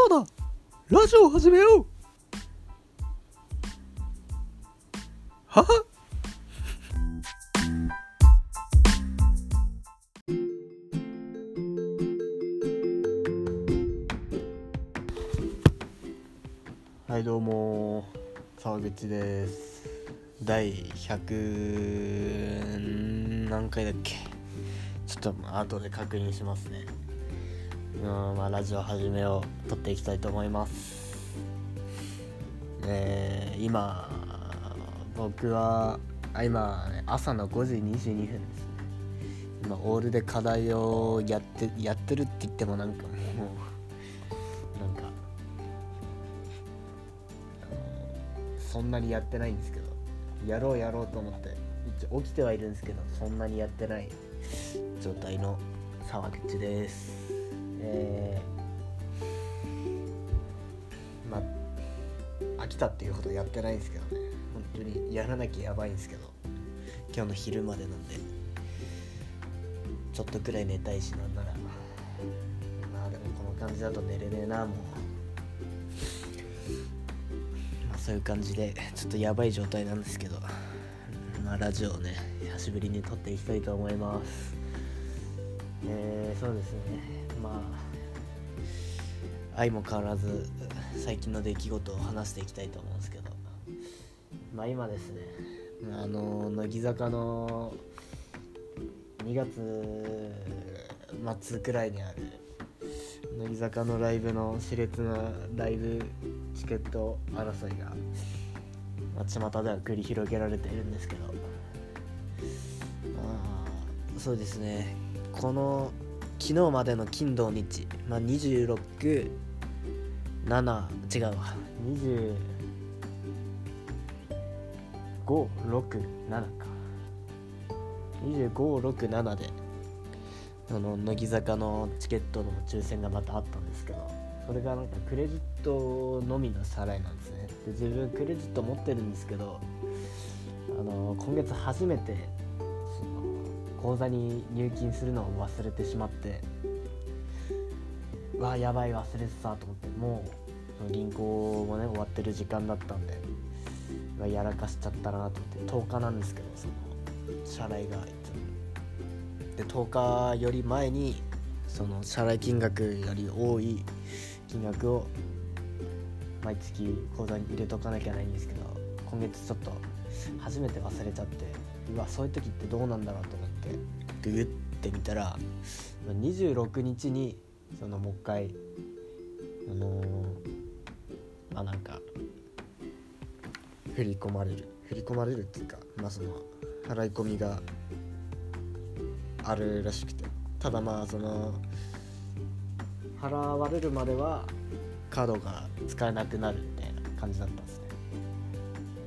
そうだラジオを始めよう。は？ははいどうも。沢口です。第100何回だっけ？ちょっと後で確認しますね。うんまあラジオ始めを撮っていきたいと思います。えー、今僕はあ今、朝の5時22分です。ね今オールで課題をやってやってるって言ってもなんかもうなんかそんなにやってないんですけどやろうやろうと思って一応起きてはいるんですけどそんなにやってない状態の沢口です。えー、まあ飽きたっていうほどやってないんですけどね。本当にやらなきゃやばいんですけど。今日の昼までなんで。ちょっとくらい寝たいしなんなら。まあでもこの感じだと寝れねえなもう。まあそういう感じでちょっとやばい状態なんですけど。まあラジオをね久しぶりに撮っていきたいと思います。えー、そうですね。まあ相も変わらず最近の出来事を話していきたいと思うんですけど。まあ今ですね。あの乃木坂の2月末くらいにある乃木坂のライブの熾烈なライブチケット争いが、まあ、巷では繰り広げられているんですけど。まあそうですね。この昨日までの金土日、まあ、267違うわ。2567か。2567であの乃木坂のチケットの抽選がまたあったんですけどそれがなんかクレジットのみの支払いなんですね。で自分クレジット持ってるんですけどあの今月初めて口座に入金するのを忘れてしまってわやばい忘れてたと思ってもう銀行もね終わってる時間だったんでやらかしちゃったなと思って10日なんですけどその支払いがいつで10日より前にその支払い金額より多い金額を毎月口座に入れとかなきゃないんですけど今月ちょっと初めて忘れちゃってうわそういう時ってどうなんだろうとググってみたら26日にそのもう一回あのー、まあなんか振り込まれる。振り込まれるっていうかまあその払い込みがあるらしくて。ただまあその払われるまではカードが使えなくなるみたいな感じだったんですね。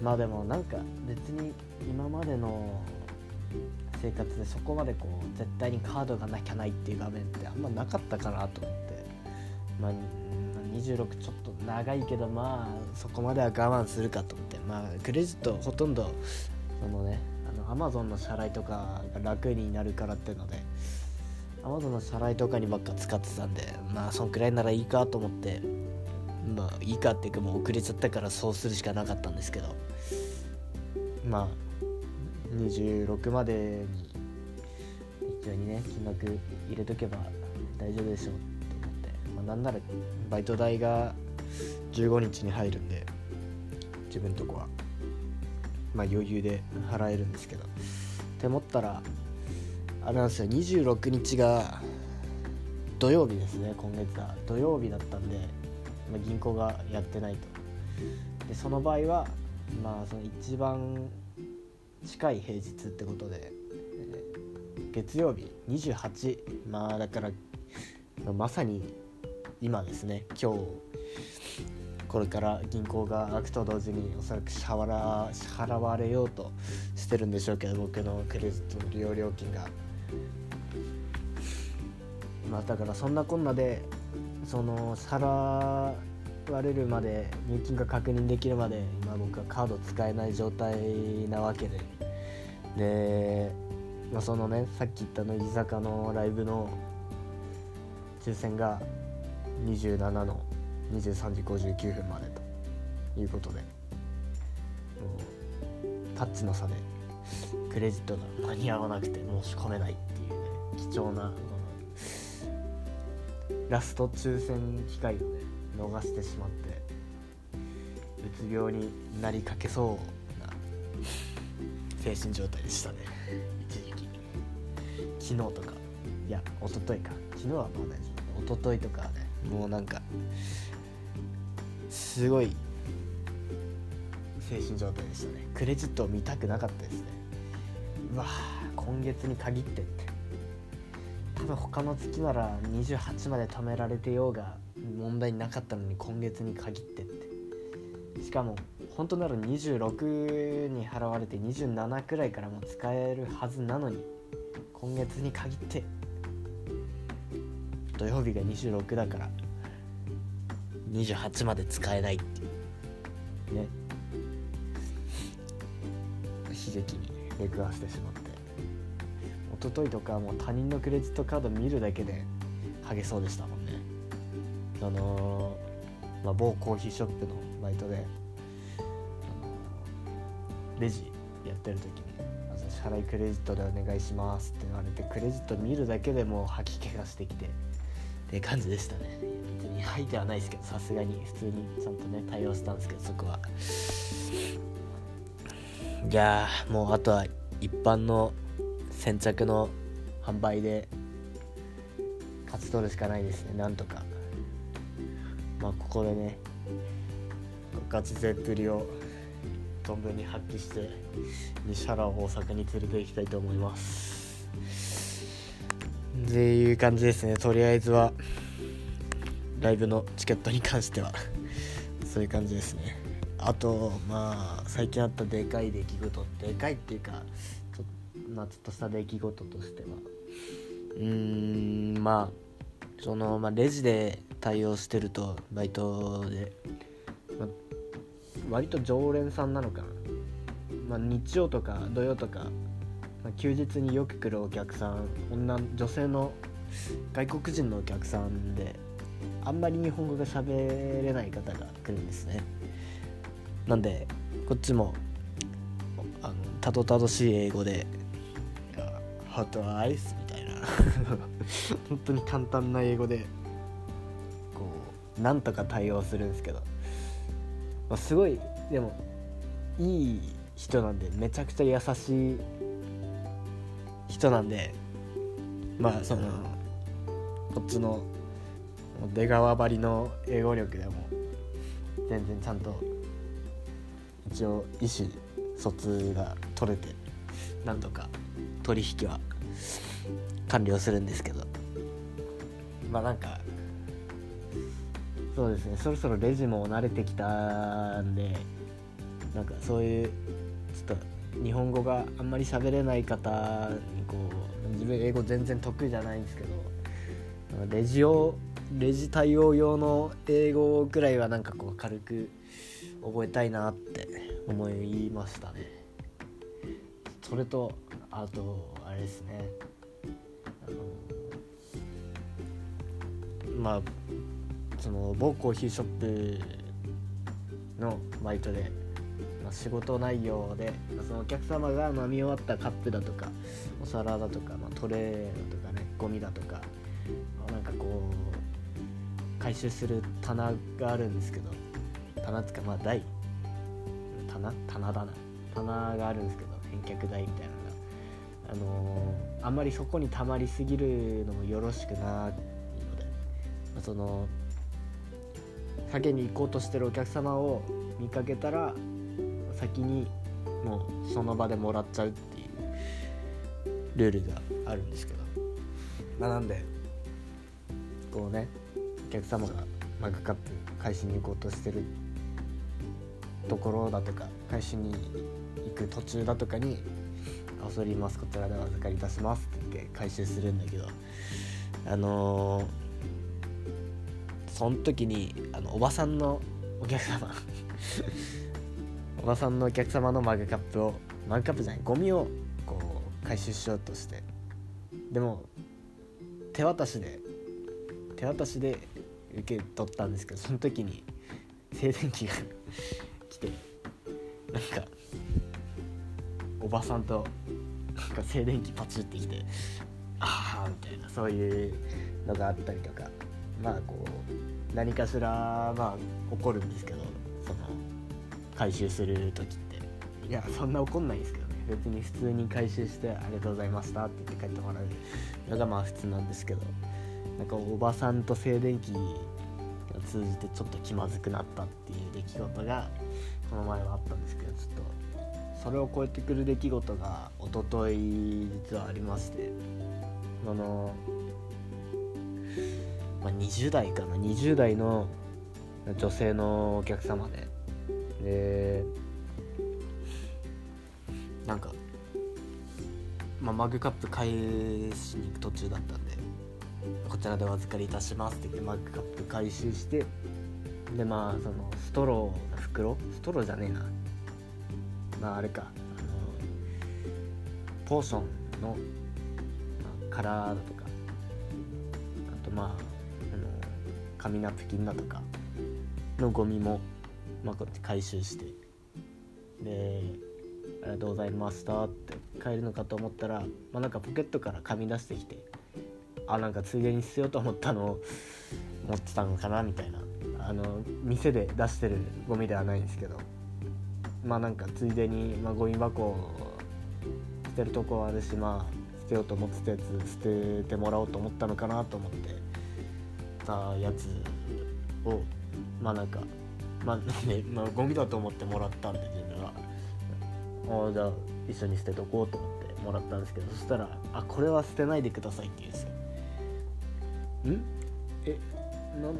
まあでもなんか別に今までの生活でそこまでこう絶対にカードがなきゃないっていう画面ってあんまなかったかなと思って。まあ26ちょっと長いけどまあそこまでは我慢するかと思って。まあクレジットほとんどそのねアマゾンの支払いとかが楽になるからっていうので。アマゾンの支払いとかにばっか使ってたんでまあそんくらいならいいかと思ってまあいいかっていうかもう遅れちゃったからそうするしかなかったんですけど。まあ26までに一応にね金額入れとけば大丈夫でしょうと思って、まあ、なんならバイト代が15日に入るんで自分とこは。まあ余裕で払えるんですけど。って思ったらあれなんですよ26日が土曜日ですね今月は土曜日だったんで、まあ、銀行がやってないと。でその場合はまあその一番近い平日ってことで、えー、月曜日28まあだからまさに今ですね。今日これから銀行が開くと同時におそらく支払支払われようとしてるんでしょうけど僕のクレジットの利用料金が。まあだからそんなこんなでその支払われるまで入金が確認できるまで今僕はカード使えない状態なわけで。で、まあ、そのねさっき言った乃木坂のライブの抽選が27の23時59分までと。いうことで。もうタッチの差でクレジットが間に合わなくて申し込めないっていうね貴重なラスト抽選機会をね逃してしまってうつ病になりかけそうな精神状態でしたね。一時期。昨日とか。いや一昨日か。昨日はまだ一昨日とかねもうなんかすごい精神状態でしたね。クレジットを見たくなかったですね。うわ今月に限ってって。多分他の月なら28まで貯められてようが問題なかったのに今月に限ってって。しかも本当なら26に払われて27くらいからも使えるはずなのに今月に限って。土曜日が26だから。28まで使えないっていう。ね。悲劇に出くわしてしまって。一昨日とかもう他人のクレジットカード見るだけでハゲそうでしたあのー、まあ、某コーヒーショップのバイトで、あのー、レジやってる時に「支払いクレジットでお願いします」って言われてクレジット見るだけでもう吐き気がしてきてって感じでしたね。別に。吐いてはないですけどさすがに普通にちゃんとね対応したんですけどそこは。いやもうあとは一般の先着の販売で勝ち取るしかないですね。なんとかまあここでねガチ勢っぷりを存分に発揮して西原を大阪に連れて行きたいと思います。っていう感じですね。とりあえずはライブのチケットに関しては。そういう感じですね。あとまあ最近あったでかい出来事。でかいっていうかちょまあ、ちょっとした出来事としては。うーんまあその、まあ、レジで対応してるとバイトで、ま、割と常連さんなのかな、ま、日曜とか土曜とか、ま、休日によく来るお客さん女女性の外国人のお客さんであんまり日本語が喋れない方が来るんですね。なんでこっちもあのたどたどしい英語でホットアイスみたいな。本当に簡単な英語でなんとか対応するんですけど、まあ、すごいでもいい人なんでめちゃくちゃ優しい人なんで。まあそのこっちの出川張りの英語力でも全然ちゃんと一応意思疎通が取れてなんとか取引は完了するんですけど。まあなんかそうですね。そろそろレジも慣れてきたんでなんかそういうちょっと日本語があんまり喋れない方にこう自分英語全然得意じゃないんですけどレジをレジ対応用の英語くらいはなんかこう軽く覚えたいなって思いましたね。それとあとあれですね。あのまあその某コーヒーショップのバイトで、まあ、仕事内容で、まあ、そのお客様が飲み終わったカップだとかお皿だとか、まあ、トレーだとかねゴミだとか、まあ、なんかこう回収する棚があるんですけど棚っていうかまあ台。棚？棚だな。棚があるんですけど返却台みたいなあのー、あんまりそこに溜まりすぎるのもよろしくないので、まあ、その下げに行こうとしてるお客様を見かけたら先にもうその場でもらっちゃうっていうルールがあるんですけど、まあ、なんで。こうねお客様がマグカップ返しに行こうとしてる。ところだとか返しに行く途中だとかに恐れます。こちらでお預かりいたしますって言って回収するんだけど。あのー、その時にあのおばさんのお客様 おばさんのお客様のマグカップをマグカップじゃないゴミをこう回収しようとしてでも手渡しで手渡しで受け取ったんですけどその時に静電気が 来てなんかおばさんとなんか静電気パチってきてああみたいなそういうのがあったりとか。まあこう何かしらまあ起こるんですけどその回収する時って。いやそんな怒んないですけどね。別に普通に回収してありがとうございましたって言って帰ってもらう。のがまあ普通なんですけど。なんかおばさんと静電気が通じてちょっと気まずくなったっていう出来事がこの前はあったんですけどちょっとそれを超えてくる出来事が一昨日実はありまして。あの、まあ、20代かな。20代の女性のお客様で。でなんか、まあ、マグカップ返しに行く途中だったんでこちらでお預かりいたしますって言ってマグカップ回収してでまあそのストローの袋？ストローじゃねえな。まああれか。あのポーションの、まあ、カラーだとか。あとまあ紙ナプキンだとかのゴミも、まあ、こって回収してでありがとうございましたって帰るのかと思ったら、まあ、なんかポケットから紙出してきてあなんかついでに捨てようと思ったのを持ってたのかなみたいな。あの店で出してるゴミではないんですけどまあなんかついでに、まあ、ゴミ箱捨てるとこあるしまあ捨てようと思ってたやつ捨ててもらおうと思ったのかなと思って。たやつをまあなんかまあね、まあ、ゴミだと思ってもらったんで自分はああじゃあ一緒に捨てとこうと思ってもらったんですけどそしたら「あこれは捨てないでください」って言うんですよ。ん？えなんん？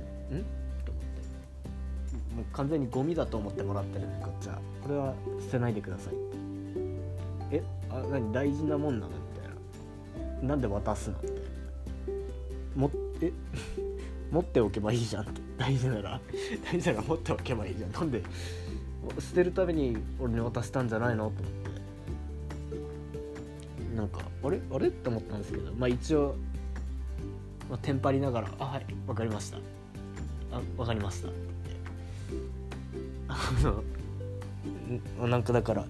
と思って。もう完全にゴミだと思ってもらってるんでこっちは。これは捨てないでくださいって。えあ何？大事なもんなの？みたいな。なんで渡すの？みたいなもえ？持っておけばいいじゃんって。大事なら大事なら持っておけばいいじゃん。なんで捨てるために俺に渡したんじゃないのと思って。なんかあれ？あれ？って思ったんですけどまあ一応まあ、テンパりながら「あはいわかりました」あ「わかりました」あのなんかだから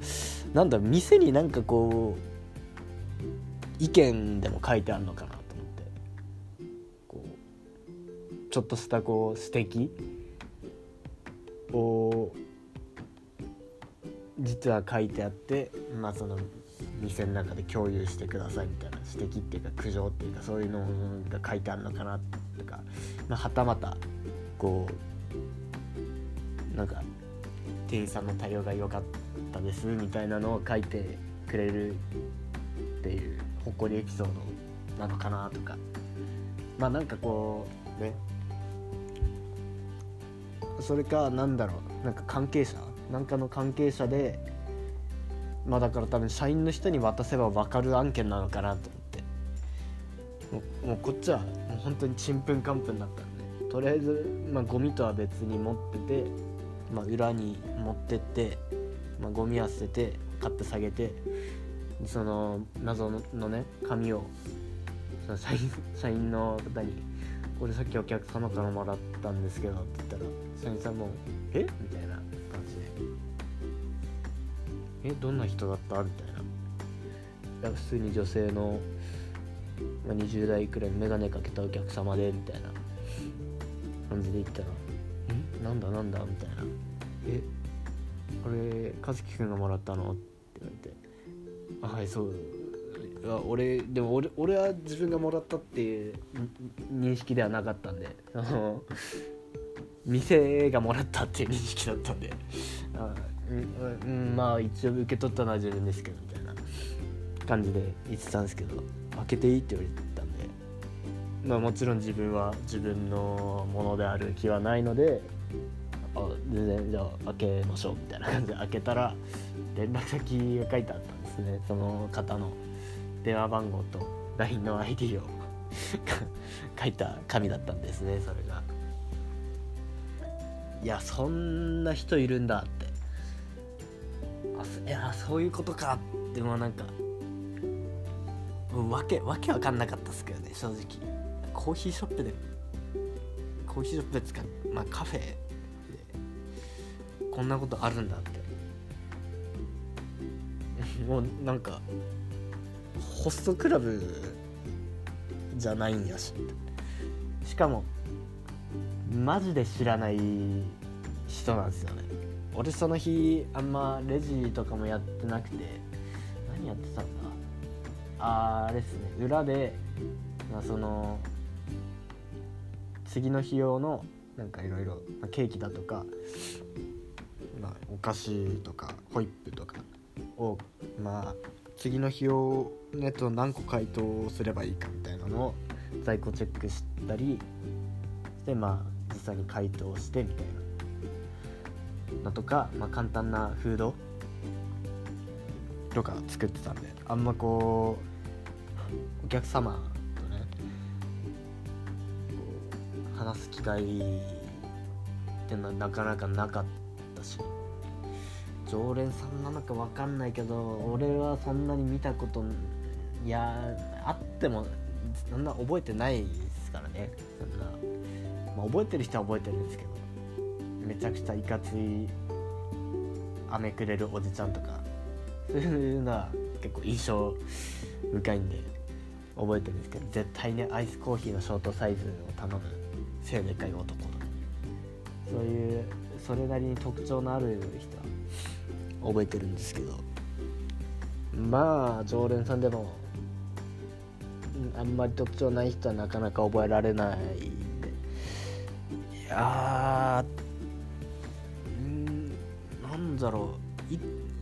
なんだ店になんかこう意見でも書いてあるのかな。ちょっとしたこう指摘を実は書いてあってまあその店の中で共有してくださいみたいな指摘っていうか苦情っていうかそういうのが書いてあるのかなとか、まあ、はたまたこうなんか店員さんの対応が良かったですみたいなのを書いてくれるっていうほっこりエピソードなのかなとかまあなんかこうねそれかなんだろうなんか関係者なんかの関係者でまあだから多分社員の人に渡せば分かる案件なのかなと思って。もうこっちはもう本当にちんぷんかんぷんだったんで。とりあえず、まあ、ゴミとは別に持ってて、まあ、裏に持ってって、まあ、ゴミは捨ててカップ下げてその謎のね紙をその社員 社員の方に「これさっきお客様からもらったんですけど」って言ったら社員さんも「え？みたいな感じで「えどんな人だった?」みたいな。普通に女性の、まあ、20代くらい眼鏡かけたお客様でみたいな感じで言ったら「んなんだなんだ?」みたいな「え？これ和樹くんがもらったの?」って言われて「あはいそう。あ俺でも俺俺は自分がもらったっていう認識ではなかったんで店がもらったっていう認識だったんで。あうん、うん、まあ一応受け取ったのは自分ですけどみたいな感じで言ってたんですけど開けていいって言われたんで。まあもちろん自分は自分のものである気はないのであ全然じゃあ開けましょうみたいな感じで開けたら連絡先が書いてあったんですね。その方の電話番号と LINE の ID を 書いた紙だったんですねそれが。いやそんな人いるんだって。あいやそういうことかってもうなんかわけわけわかんなかったっすけどね正直。コーヒーショップでコーヒーショップで使っまあカフェでこんなことあるんだって。もうなんかホストクラブじゃないんやししかもマジで知らない人なんですよね。俺その日あんまレジとかもやってなくて何やってたんだ？あーあれですね。裏で、まあ、その次の日用のなんかいろいろケーキだとか、まあ、お菓子とかホイップとかをまあ次の日用のやつを何個解凍すればいいかみたいなのを在庫チェックしたりしてまあ実際に解凍してみたいな。のとか、まあ、簡単なフードとか作ってたんであんまこうお客様とね話す機会っていうのはなかなかなかったし常連さんなのか分かんないけど俺はそんなに見たこといやあってもそんな覚えてないですからねそんな、覚えてる人は覚えてるんですけどめちゃくちゃいかつい飴くれるおじちゃんとかそういうのは結構印象深いんで覚えてるんですけど絶対ねアイスコーヒーのショートサイズを頼む背でかい男とかそういうそれなりに特徴のある人は覚えてるんですけどまあ常連さんでもあんまり特徴ない人はなかなか覚えられないいやうんなんだろう。い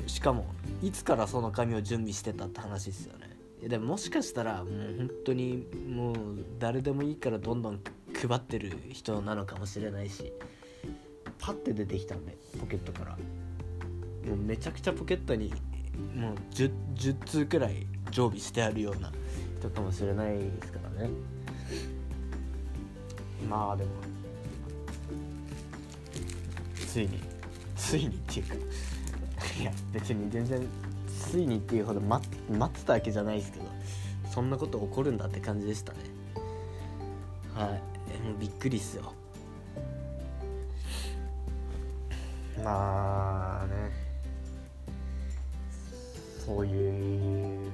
しかもいつからその紙を準備してたって話ですよね。でももしかしたらもう本当にもう誰でもいいからどんどん配ってる人なのかもしれないしパッて出てきたんでポケットから。もうめちゃくちゃポケットにもう 10, 10通くらい常備してあるような人かもしれないですからね。まあでもついに。ついにっていうか。いや別に全然ついにっていうほど待待ってたわけじゃないですけど。そんなこと起こるんだって感じでしたね。はい。えもうびっくりっすよ。まあね。そういう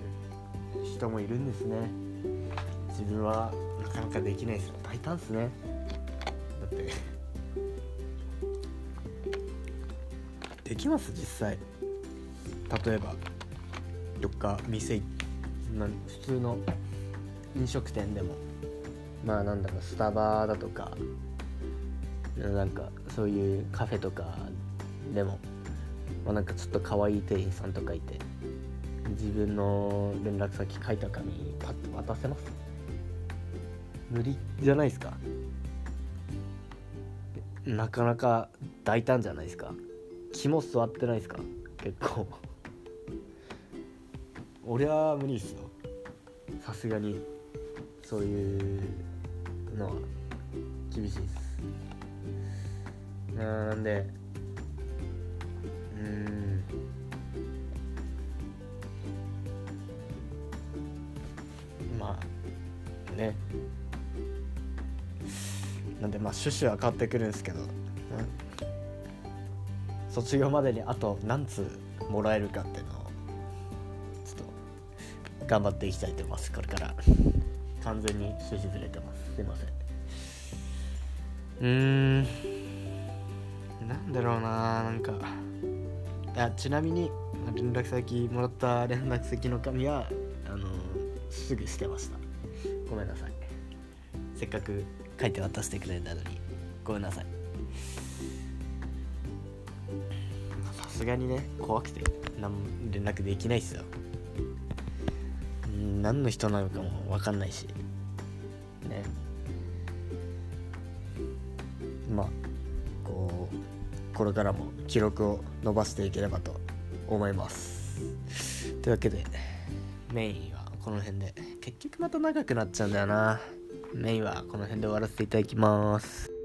人もいるんですね。自分はなかなかできないです。大胆っすね。だって。できます？実際。例えばどっか店な普通の飲食店でも。まあなんだろうスタバだとかなんかそういうカフェとかでも、まあ、なんかちょっと可愛い店員さんとかいて自分の連絡先書いた紙パッと渡せます？無理じゃないですか？なかなか大胆じゃないですか？肝座ってないですか？結構。俺は無理ですよ。さすがに。そういうのは厳しいです。なんで。うん。まあね。なんでまあ趣旨は変わってくるんですけど、卒業までにあと何通もらえるかっていうのをちょっと頑張っていきたいと思います。これから。完全に趣旨ずれてます。すいません。うーん。なんだろうななんか。あちなみに連絡先もらった連絡先の紙はあのすぐ捨てました。ごめんなさい。せっかく書いて渡してくれたのに。ごめんなさい。すがにね怖くて何も連絡できないっすよ。何の人なのかも分かんないし。ね。まあこうこれからも記録を伸ばしていければと思います。というわけでメインはこの辺で。結局また長くなっちゃうんだよな。メインはこの辺で終わらせていただきます。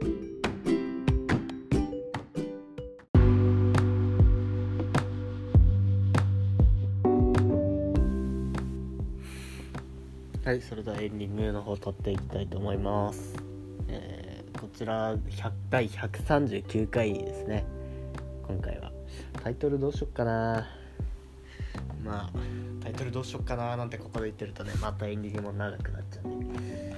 それではエンディングの方撮っていきたいと思います、えーこちら100第139回ですね。今回は。タイトルどうしよっかな。まあタイトルどうしよっかななんてここで言ってるとねまたエンディングも長くなっちゃうんで。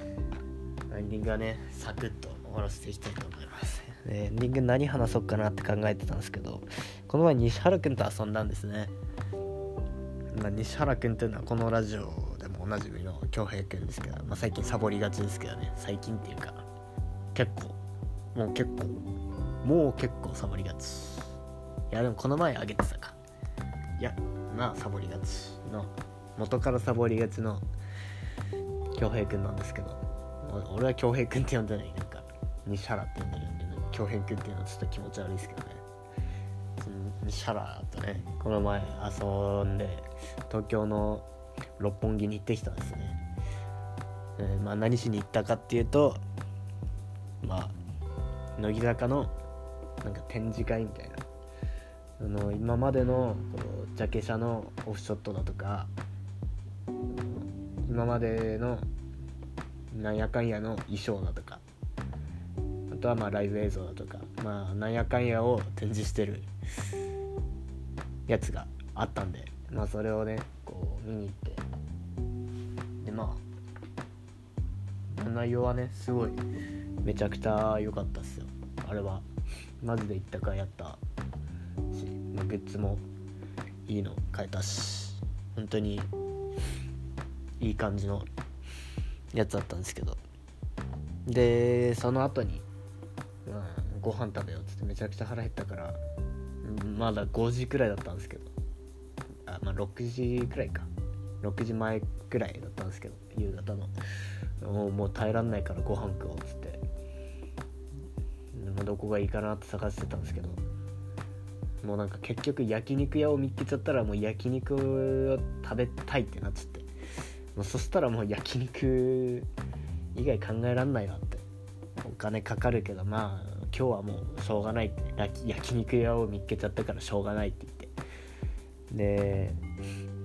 エンディングはねサクッと終わらせていきたいと思います。エンディング何話そうかなって考えてたんですけどこの前西原くんと遊んだんですね。ま、西原くんっていうのはこのラジオおなじみの恭平くんですけど、まあ、最近サボりがちですけどね最近っていうか結構もう結構もう結構サボりがち。いやでもこの前あげてたか。いやまあサボりがちの元からサボりがちの恭平くんなんですけど俺は恭平くんって呼んでない。なんか西原って呼んでるんで、ね、恭平くんっていうのはちょっと気持ち悪いですけどね。西原とねこの前遊んで東京の六本木に行ってきたんですね、えー、まあ何しに行ったかっていうとまあ乃木坂のなんか展示会みたいな。あの今までのこのジャケ写のオフショットだとか今までのなんやかんやの衣装だとかあとはまあライブ映像だとかまあなんやかんやを展示してるやつがあったんでまあそれをねこう見に行って内容はねすごいめちゃくちゃ良かったっすよ。あれは。マジで行ったかやったし、ま、グッズもいいの買えたし本当にいい感じのやつだったんですけど。でその後に、まあ、ご飯食べようっつってめちゃくちゃ腹減ったからまだ5時くらいだったんですけど。あまあ6時くらいか。6時前くらいだったんですけど夕方の。もうもう耐えらんないからご飯食おうっつって。どこがいいかなって探してたんですけど。もうなんか結局焼肉屋を見つけちゃったらもう焼肉を食べたいってなっちゃって。もうそしたらもう焼肉以外考えらんないなって。お金かかるけどまあ今日はもうしょうがないって。焼肉屋を見つけちゃったからしょうがないって言って。で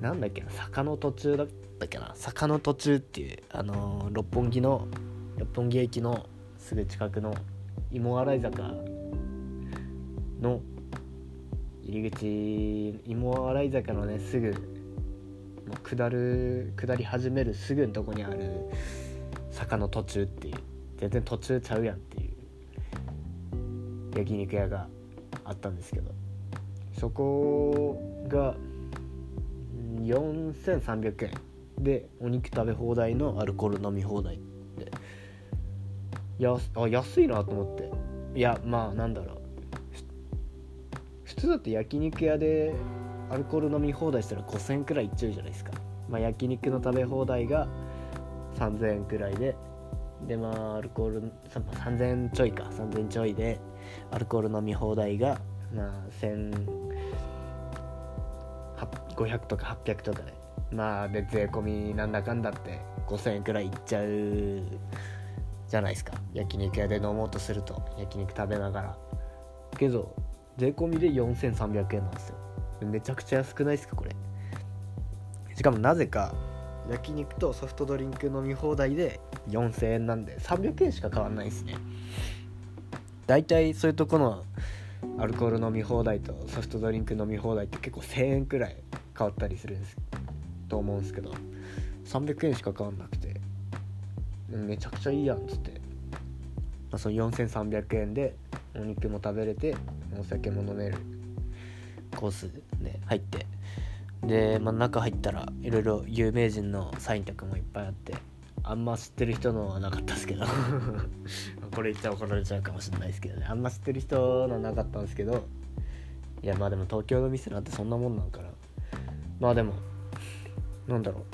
なんだっけな坂の途中だったっけな？坂の途中っていうあのー、六本木の六本木駅のすぐ近くの芋洗坂の入り口芋洗坂のねすぐもう下る下り始めるすぐのとこにある坂の途中っていう全然途中ちゃうやんっていう焼肉屋があったんですけどそこが4300円。でお肉食べ放題のアルコール飲み放題でやあ安いなと思って。いやまあなんだろう。普通だって焼肉屋でアルコール飲み放題したら5000円くらいいっちゃうじゃないですか。まあ焼肉の食べ放題が3000円くらいで。でまあアルコール3000円ちょいか。3000円ちょいでアルコール飲み放題がまあ1500とか800とかでまあで税込みなんだかんだって5000円くらいいっちゃうじゃないですか。焼肉屋で飲もうとすると焼肉食べながら。けど税込みで4300円なんですよ。めちゃくちゃ安くないですかこれ。しかもなぜか焼肉とソフトドリンク飲み放題で4000円なんで300円しか変わんないですね。大体そういうとこのアルコール飲み放題とソフトドリンク飲み放題って結構1000円くらい変わったりするんですと思うんですけど300円しか変わんなくてめちゃくちゃいいやんっつって、まあ、その4300円でお肉も食べれてお酒も飲めるコースで入って。で、まあ、中入ったらいろいろ有名人のサインとかもいっぱいあってあんま知ってる人のはなかったですけど。これ言っちゃ怒られちゃうかもしれないですけどね。あんま知ってる人のはなかったんですけど。いやまあでも東京の店なんてそんなもんなんかなまあでもなんだろ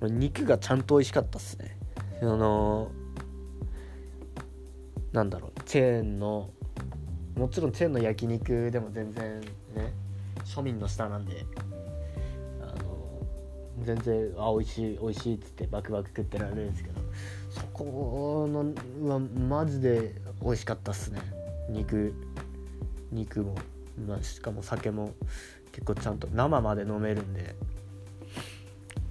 う。肉がちゃんと美味しかったっすね。あのなんだろう。チェーンのもちろんチェーンの焼肉でも全然ね庶民の下なんであの全然あ美味しい美味しいっつってバクバク食ってられるんですけどそこのはマジで美味しかったっすね。肉肉も、まあ、しかも酒も結構ちゃんと生まで飲めるんで。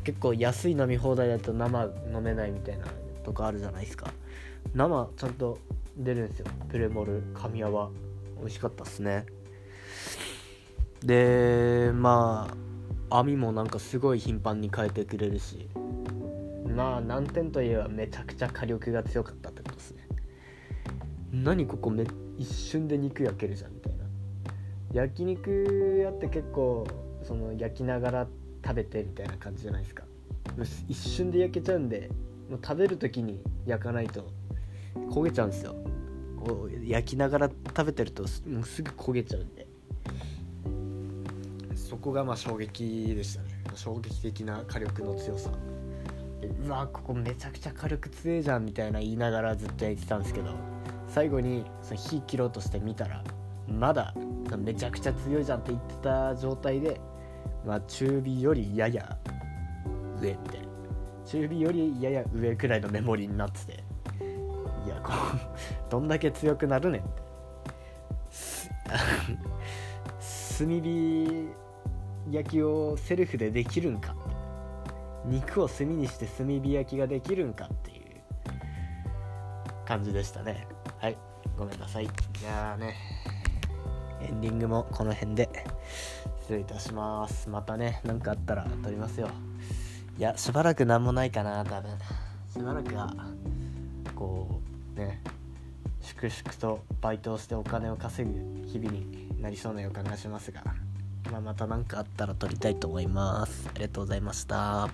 結構安い飲み放題だと生飲めないみたいなとこあるじゃないですか。生ちゃんと出るんですよ。プレモル神谷は。美味しかったっすね。でまあ網もなんかすごい頻繁に変えてくれるし。まあ難点といえばめちゃくちゃ火力が強かったってことですね。何ここめ一瞬で肉焼けるじゃんみたいな。焼肉屋って結構その焼きながらって食べてみたいな感じじゃないですか。一瞬で焼けちゃうんでもう食べる時に焼かないと焦げちゃうんですよ。こう焼きながら食べてるともうすぐ焦げちゃうんで。そこがまあ衝撃でしたね。衝撃的な火力の強さ。うわここめちゃくちゃ火力強いじゃんみたいな言いながらずっと焼いてたんですけど最後にその火切ろうとして見たらまだめちゃくちゃ強いじゃんって言ってた状態で、まあ、中火よりやや上みたいな中火よりやや上くらいのメモリになってて。いやこう どんだけ強くなるねんって。炭火焼きをセルフでできるんか。肉を炭にして炭火焼きができるんかっていう。感じでしたね。はい。ごめんなさい。じゃあね。エンディングもこの辺で。失礼いたします。またね何かあったら撮りますよ。いやしばらく何もないかな多分。しばらくはこうね粛々とバイトをしてお金を稼ぐ日々になりそうな予感がしますが、まあ、また何かあったら撮りたいと思います。ありがとうございました。